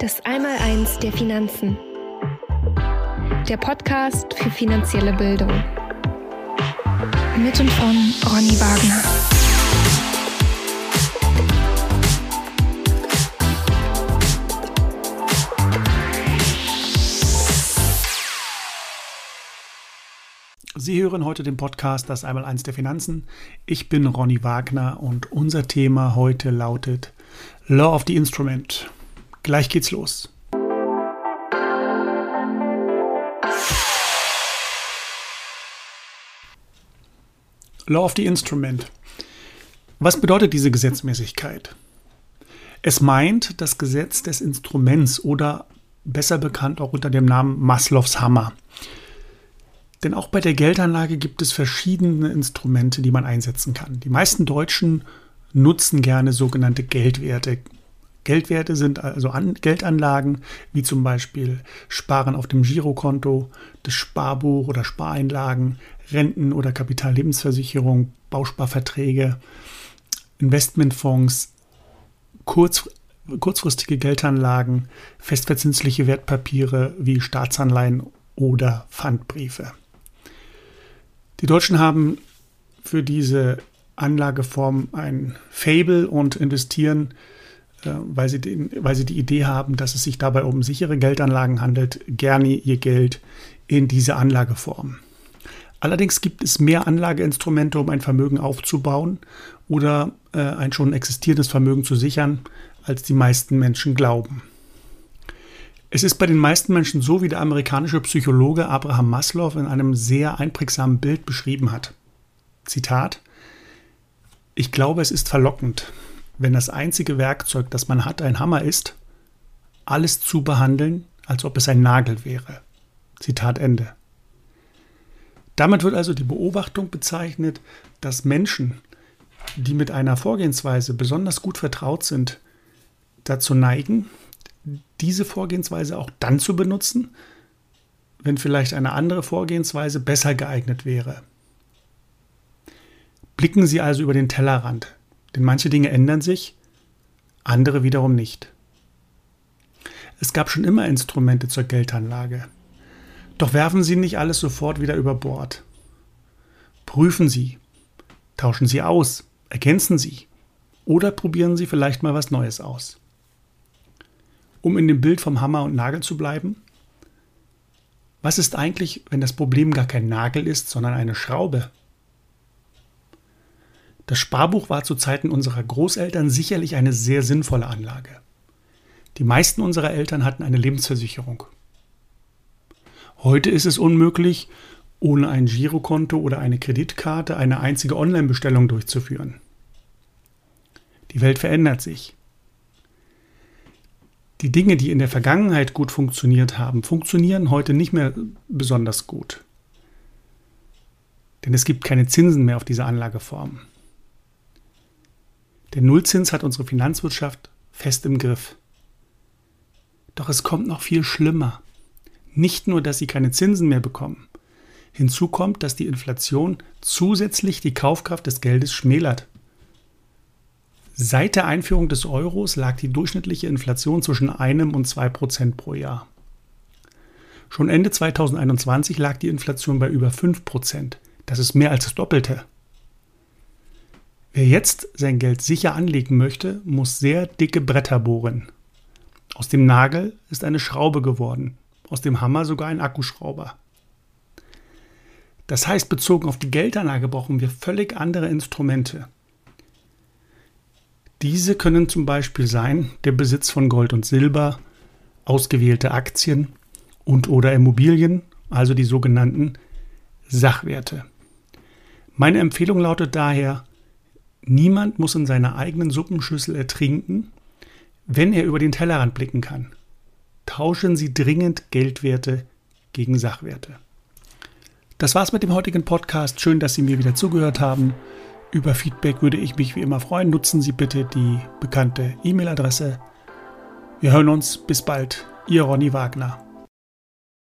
Das Einmaleins der Finanzen. Der Podcast für finanzielle Bildung. Mit und von Ronny Wagner. Sie hören heute den Podcast Das Einmaleins der Finanzen. Ich bin Ronny Wagner und unser Thema heute lautet Law of the Instrument. Gleich geht's los. Law of the Instrument. Was bedeutet diese Gesetzmäßigkeit? Es meint das Gesetz des Instruments oder besser bekannt auch unter dem Namen Maslows Hammer. Denn auch bei der Geldanlage gibt es verschiedene Instrumente, die man einsetzen kann. Die meisten Deutschen nutzen gerne sogenannte Geldwerte. Geldwerte sind also An Geldanlagen, wie zum Beispiel Sparen auf dem Girokonto, das Sparbuch oder Spareinlagen, Renten- oder Kapitallebensversicherung, Bausparverträge, Investmentfonds, kurz, kurzfristige Geldanlagen, festverzinsliche Wertpapiere wie Staatsanleihen oder Pfandbriefe. Die Deutschen haben für diese Anlageform ein Fable und investieren weil sie, den, weil sie die Idee haben, dass es sich dabei um sichere Geldanlagen handelt, gerne ihr Geld in diese Anlageform. Allerdings gibt es mehr Anlageinstrumente, um ein Vermögen aufzubauen oder äh, ein schon existierendes Vermögen zu sichern, als die meisten Menschen glauben. Es ist bei den meisten Menschen so, wie der amerikanische Psychologe Abraham Maslow in einem sehr einprägsamen Bild beschrieben hat. Zitat Ich glaube, es ist verlockend, wenn das einzige Werkzeug, das man hat, ein Hammer ist, alles zu behandeln, als ob es ein Nagel wäre. Zitat Ende. Damit wird also die Beobachtung bezeichnet, dass Menschen, die mit einer Vorgehensweise besonders gut vertraut sind, dazu neigen, diese Vorgehensweise auch dann zu benutzen, wenn vielleicht eine andere Vorgehensweise besser geeignet wäre. Blicken Sie also über den Tellerrand. Denn manche Dinge ändern sich, andere wiederum nicht. Es gab schon immer Instrumente zur Geldanlage. Doch werfen Sie nicht alles sofort wieder über Bord. Prüfen Sie, tauschen Sie aus, ergänzen Sie oder probieren Sie vielleicht mal was Neues aus. Um in dem Bild vom Hammer und Nagel zu bleiben, was ist eigentlich, wenn das Problem gar kein Nagel ist, sondern eine Schraube? Das Sparbuch war zu Zeiten unserer Großeltern sicherlich eine sehr sinnvolle Anlage. Die meisten unserer Eltern hatten eine Lebensversicherung. Heute ist es unmöglich, ohne ein Girokonto oder eine Kreditkarte eine einzige Online-Bestellung durchzuführen. Die Welt verändert sich. Die Dinge, die in der Vergangenheit gut funktioniert haben, funktionieren heute nicht mehr besonders gut. Denn es gibt keine Zinsen mehr auf diese Anlageform. Der Nullzins hat unsere Finanzwirtschaft fest im Griff. Doch es kommt noch viel schlimmer. Nicht nur, dass sie keine Zinsen mehr bekommen. Hinzu kommt, dass die Inflation zusätzlich die Kaufkraft des Geldes schmälert. Seit der Einführung des Euros lag die durchschnittliche Inflation zwischen einem und zwei Prozent pro Jahr. Schon Ende 2021 lag die Inflation bei über 5 Prozent. Das ist mehr als das Doppelte. Wer jetzt sein Geld sicher anlegen möchte, muss sehr dicke Bretter bohren. Aus dem Nagel ist eine Schraube geworden, aus dem Hammer sogar ein Akkuschrauber. Das heißt, bezogen auf die Geldanlage brauchen wir völlig andere Instrumente. Diese können zum Beispiel sein der Besitz von Gold und Silber, ausgewählte Aktien und oder Immobilien, also die sogenannten Sachwerte. Meine Empfehlung lautet daher, Niemand muss in seiner eigenen Suppenschüssel ertrinken, wenn er über den Tellerrand blicken kann. Tauschen Sie dringend Geldwerte gegen Sachwerte. Das war's mit dem heutigen Podcast. Schön, dass Sie mir wieder zugehört haben. Über Feedback würde ich mich wie immer freuen. Nutzen Sie bitte die bekannte E-Mail-Adresse. Wir hören uns. Bis bald. Ihr Ronny Wagner.